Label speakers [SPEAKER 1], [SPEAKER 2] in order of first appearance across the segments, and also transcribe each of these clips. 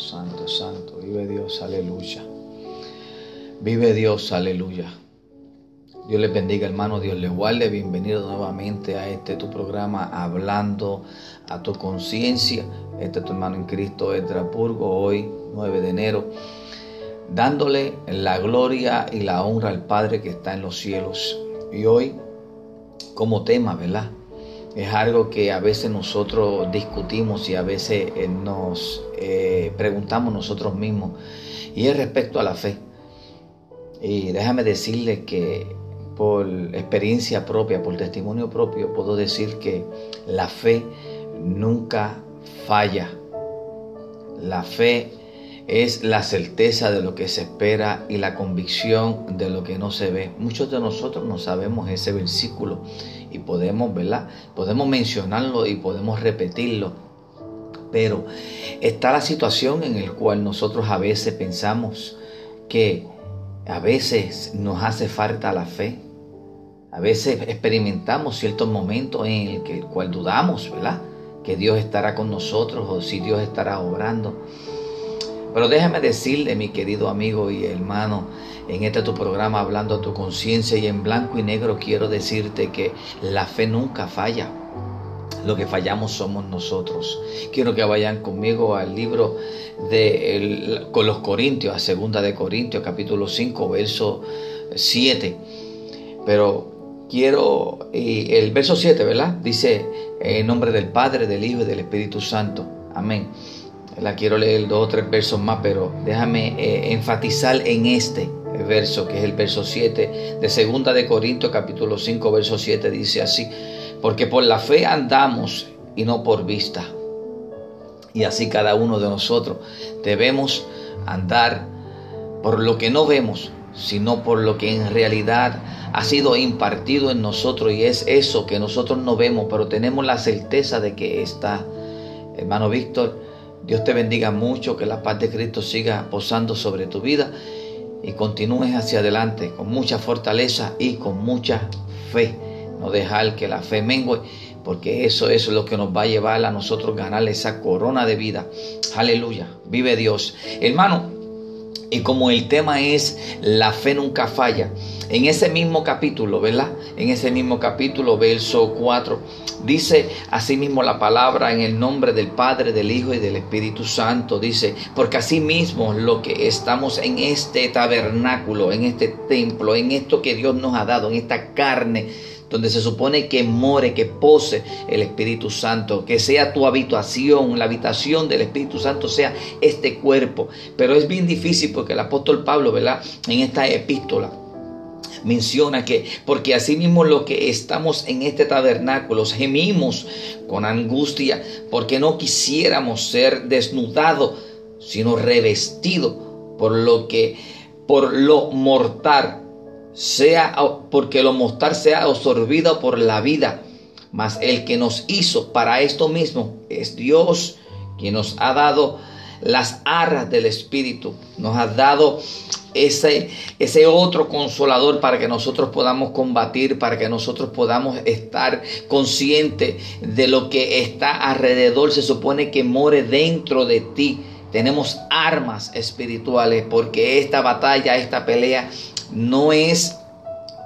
[SPEAKER 1] santo, santo. Vive Dios, aleluya. Vive Dios, aleluya. Dios les bendiga, hermano. Dios les guarde. Bienvenido nuevamente a este tu programa, hablando a tu conciencia. Este es tu hermano en Cristo, Edrapurgo, hoy 9 de enero, dándole la gloria y la honra al Padre que está en los cielos. Y hoy, como tema, ¿verdad? Es algo que a veces nosotros discutimos y a veces eh, nos eh, preguntamos nosotros mismos. Y es respecto a la fe. Y déjame decirle que por experiencia propia, por testimonio propio, puedo decir que la fe nunca falla. La fe es la certeza de lo que se espera y la convicción de lo que no se ve. Muchos de nosotros no sabemos ese versículo y podemos, ¿verdad? Podemos mencionarlo y podemos repetirlo. Pero está la situación en la cual nosotros a veces pensamos que a veces nos hace falta la fe. A veces experimentamos ciertos momentos en el, que, cual dudamos, ¿verdad? Que Dios estará con nosotros o si Dios estará obrando. Pero déjame decirle, mi querido amigo y hermano, en este tu programa hablando a tu conciencia y en blanco y negro quiero decirte que la fe nunca falla. Lo que fallamos somos nosotros. Quiero que vayan conmigo al libro de con los Corintios, a segunda de Corintios, capítulo 5, verso 7. Pero quiero, y el verso 7, ¿verdad? Dice, en nombre del Padre, del Hijo y del Espíritu Santo. Amén. La quiero leer dos o tres versos más, pero déjame eh, enfatizar en este verso, que es el verso 7 de segunda de Corintios capítulo 5, verso 7, dice así, porque por la fe andamos y no por vista. Y así cada uno de nosotros debemos andar por lo que no vemos, sino por lo que en realidad ha sido impartido en nosotros y es eso que nosotros no vemos, pero tenemos la certeza de que está. Hermano Víctor, Dios te bendiga mucho, que la paz de Cristo siga posando sobre tu vida y continúes hacia adelante con mucha fortaleza y con mucha fe. No dejar que la fe mengue, porque eso es lo que nos va a llevar a nosotros ganar esa corona de vida. Aleluya, vive Dios. Hermano, y como el tema es la fe nunca falla, en ese mismo capítulo, ¿verdad? En ese mismo capítulo, verso 4, dice asimismo la palabra en el nombre del Padre, del Hijo y del Espíritu Santo. Dice, porque asimismo lo que estamos en este tabernáculo, en este templo, en esto que Dios nos ha dado, en esta carne, donde se supone que more, que pose el Espíritu Santo, que sea tu habitación, la habitación del Espíritu Santo sea este cuerpo. Pero es bien difícil porque el apóstol Pablo, ¿verdad? En esta epístola menciona que porque asimismo lo que estamos en este tabernáculo gemimos con angustia porque no quisiéramos ser desnudados, sino revestidos por lo que por lo mortal sea porque lo mortal sea absorbido por la vida, mas el que nos hizo para esto mismo es Dios, quien nos ha dado las arras del Espíritu, nos ha dado ese, ese otro consolador para que nosotros podamos combatir, para que nosotros podamos estar conscientes de lo que está alrededor, se supone que more dentro de ti. Tenemos armas espirituales porque esta batalla, esta pelea no es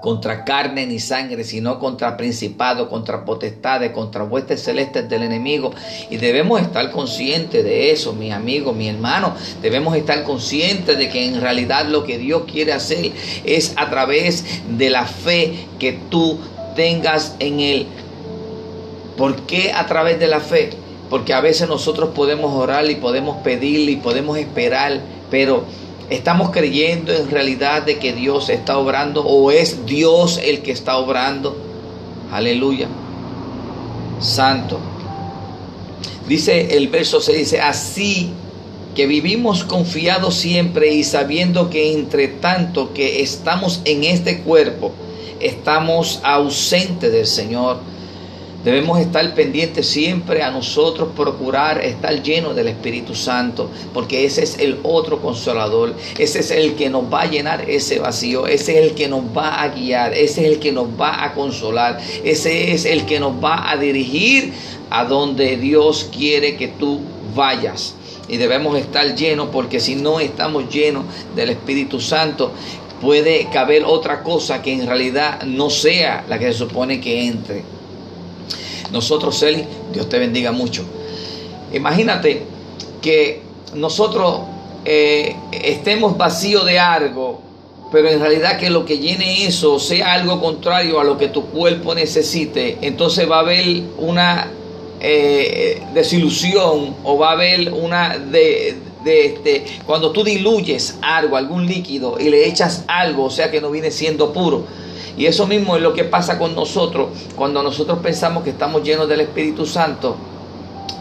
[SPEAKER 1] contra carne ni sangre, sino contra principados, contra potestades, contra huestes celestes del enemigo. Y debemos estar conscientes de eso, mi amigo, mi hermano. Debemos estar conscientes de que en realidad lo que Dios quiere hacer es a través de la fe que tú tengas en Él. ¿Por qué a través de la fe? Porque a veces nosotros podemos orar y podemos pedir y podemos esperar, pero ¿Estamos creyendo en realidad de que Dios está obrando o es Dios el que está obrando? Aleluya. Santo. Dice el verso se dice, así que vivimos confiados siempre y sabiendo que entre tanto que estamos en este cuerpo, estamos ausentes del Señor Debemos estar pendientes siempre a nosotros, procurar estar llenos del Espíritu Santo, porque ese es el otro consolador, ese es el que nos va a llenar ese vacío, ese es el que nos va a guiar, ese es el que nos va a consolar, ese es el que nos va a dirigir a donde Dios quiere que tú vayas. y debemos estar llenos porque si no estamos llenos del Espíritu Santo, puede caber otra cosa que en realidad no sea la que se supone que entre. Nosotros, Eli, Dios te bendiga mucho. Imagínate que nosotros eh, estemos vacíos de algo, pero en realidad que lo que llene eso sea algo contrario a lo que tu cuerpo necesite, entonces va a haber una eh, desilusión o va a haber una de, de este, cuando tú diluyes algo, algún líquido y le echas algo, o sea que no viene siendo puro. Y eso mismo es lo que pasa con nosotros cuando nosotros pensamos que estamos llenos del Espíritu Santo.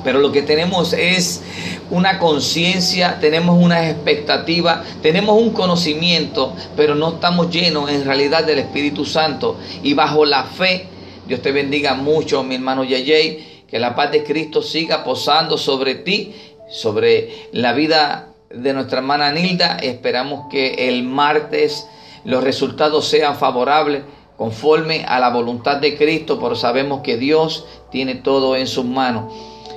[SPEAKER 1] Pero lo que tenemos es una conciencia, tenemos una expectativa, tenemos un conocimiento, pero no estamos llenos en realidad del Espíritu Santo. Y bajo la fe, Dios te bendiga mucho, mi hermano Yayay, que la paz de Cristo siga posando sobre ti sobre la vida de nuestra hermana Nilda. Esperamos que el martes los resultados sean favorables conforme a la voluntad de Cristo, pero sabemos que Dios tiene todo en sus manos.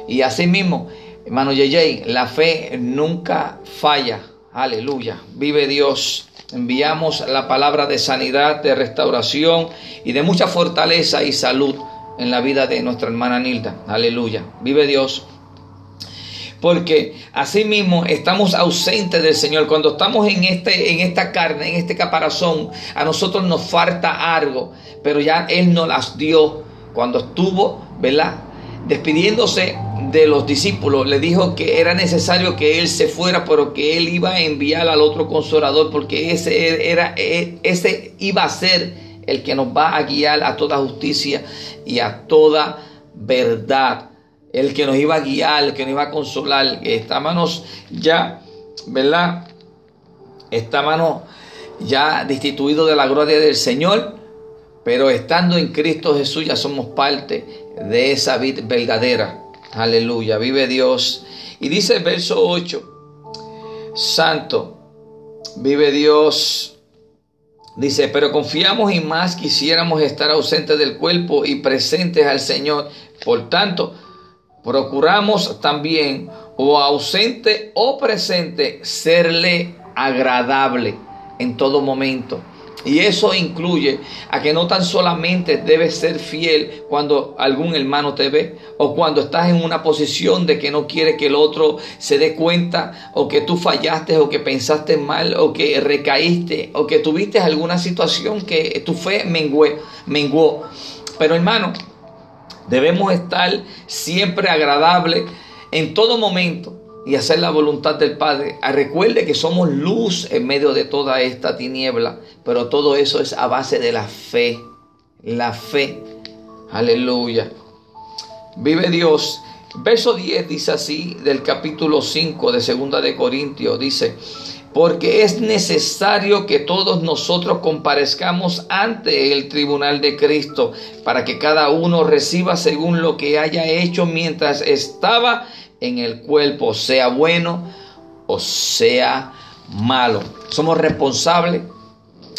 [SPEAKER 1] Y asimismo, hermano Yeyey, la fe nunca falla. Aleluya. Vive Dios. Enviamos la palabra de sanidad, de restauración y de mucha fortaleza y salud en la vida de nuestra hermana Nilda. Aleluya. Vive Dios porque así mismo estamos ausentes del Señor. Cuando estamos en, este, en esta carne, en este caparazón, a nosotros nos falta algo, pero ya Él nos las dio cuando estuvo, ¿verdad? Despidiéndose de los discípulos, le dijo que era necesario que Él se fuera, pero que Él iba a enviar al otro consolador, porque ese, era, ese iba a ser el que nos va a guiar a toda justicia y a toda verdad el que nos iba a guiar, el que nos iba a consolar, que estábamos ya, ¿verdad? Estábamos ya destituidos de la gloria del Señor, pero estando en Cristo Jesús ya somos parte de esa vida verdadera. Aleluya, vive Dios. Y dice el verso 8, Santo, vive Dios. Dice, pero confiamos y más quisiéramos estar ausentes del cuerpo y presentes al Señor. Por tanto, procuramos también, o ausente o presente, serle agradable en todo momento. Y eso incluye a que no tan solamente debes ser fiel cuando algún hermano te ve o cuando estás en una posición de que no quiere que el otro se dé cuenta o que tú fallaste o que pensaste mal o que recaíste o que tuviste alguna situación que tu fe menguó. menguó. Pero hermano, Debemos estar siempre agradables en todo momento y hacer la voluntad del Padre. Ah, recuerde que somos luz en medio de toda esta tiniebla, pero todo eso es a base de la fe. La fe. Aleluya. Vive Dios. Verso 10 dice así del capítulo 5 de Segunda de Corintios. Dice, porque es necesario que todos nosotros comparezcamos ante el tribunal de Cristo, para que cada uno reciba según lo que haya hecho mientras estaba en el cuerpo, sea bueno o sea malo. Somos responsables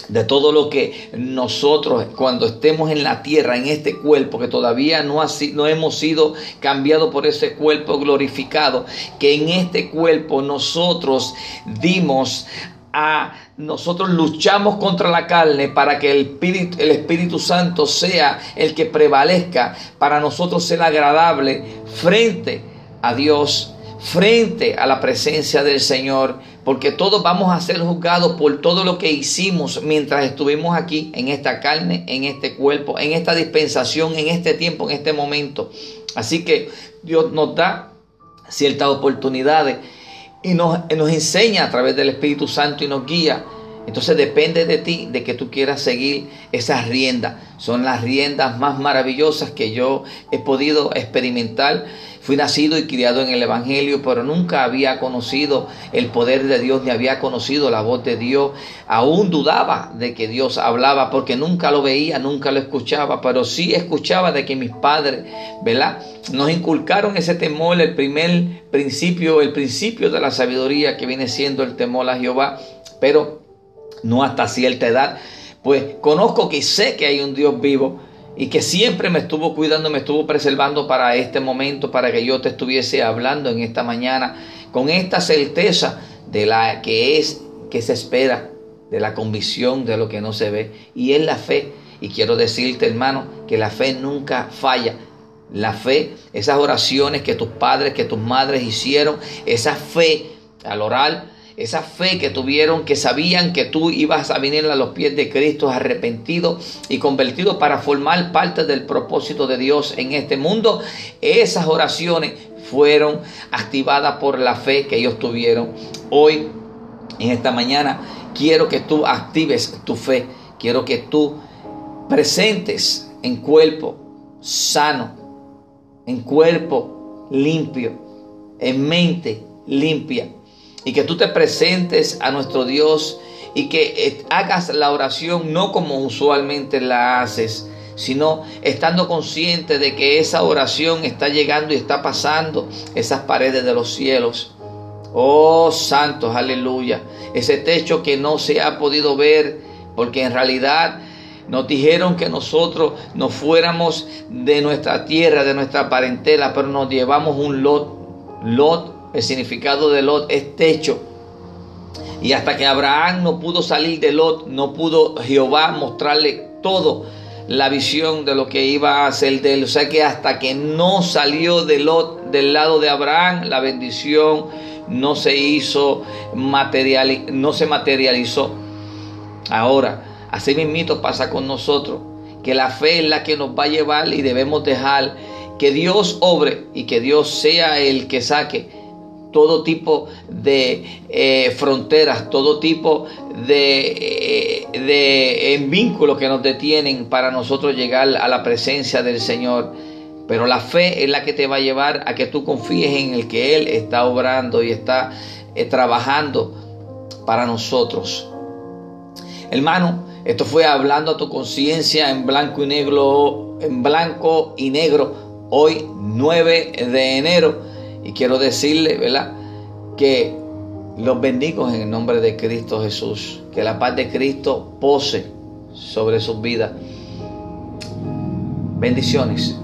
[SPEAKER 1] de todo lo que nosotros cuando estemos en la tierra, en este cuerpo, que todavía no, ha, no hemos sido cambiados por ese cuerpo glorificado, que en este cuerpo nosotros dimos a nosotros luchamos contra la carne para que el Espíritu, el Espíritu Santo sea el que prevalezca, para nosotros ser agradable frente a Dios frente a la presencia del Señor, porque todos vamos a ser juzgados por todo lo que hicimos mientras estuvimos aquí, en esta carne, en este cuerpo, en esta dispensación, en este tiempo, en este momento. Así que Dios nos da ciertas oportunidades y nos, nos enseña a través del Espíritu Santo y nos guía. Entonces depende de ti, de que tú quieras seguir esas riendas. Son las riendas más maravillosas que yo he podido experimentar Fui nacido y criado en el Evangelio, pero nunca había conocido el poder de Dios, ni había conocido la voz de Dios. Aún dudaba de que Dios hablaba, porque nunca lo veía, nunca lo escuchaba, pero sí escuchaba de que mis padres, ¿verdad? Nos inculcaron ese temor, el primer principio, el principio de la sabiduría que viene siendo el temor a Jehová, pero no hasta cierta edad. Pues conozco que sé que hay un Dios vivo, y que siempre me estuvo cuidando, me estuvo preservando para este momento, para que yo te estuviese hablando en esta mañana con esta certeza de la que es que se espera, de la convicción de lo que no se ve, y es la fe. Y quiero decirte, hermano, que la fe nunca falla. La fe, esas oraciones que tus padres, que tus madres hicieron, esa fe al orar, esa fe que tuvieron, que sabían que tú ibas a venir a los pies de Cristo arrepentido y convertido para formar parte del propósito de Dios en este mundo, esas oraciones fueron activadas por la fe que ellos tuvieron. Hoy, en esta mañana, quiero que tú actives tu fe, quiero que tú presentes en cuerpo sano, en cuerpo limpio, en mente limpia y que tú te presentes a nuestro Dios y que eh, hagas la oración no como usualmente la haces, sino estando consciente de que esa oración está llegando y está pasando esas paredes de los cielos. Oh santos, aleluya. Ese techo que no se ha podido ver, porque en realidad nos dijeron que nosotros nos fuéramos de nuestra tierra, de nuestra parentela, pero nos llevamos un lot. Lot el significado de Lot es techo. Y hasta que Abraham no pudo salir de Lot, no pudo Jehová mostrarle todo la visión de lo que iba a hacer de él. O sea que hasta que no salió de Lot del lado de Abraham, la bendición no se hizo material, no se materializó. Ahora, así mismito pasa con nosotros, que la fe es la que nos va a llevar y debemos dejar que Dios obre y que Dios sea el que saque todo tipo de eh, fronteras, todo tipo de, eh, de vínculos que nos detienen para nosotros llegar a la presencia del Señor. Pero la fe es la que te va a llevar a que tú confíes en el que Él está obrando y está eh, trabajando para nosotros. Hermano, esto fue hablando a tu conciencia en blanco y negro, en blanco y negro, hoy 9 de enero y quiero decirle, ¿verdad? Que los bendigo en el nombre de Cristo Jesús. Que la paz de Cristo pose sobre sus vidas. Bendiciones.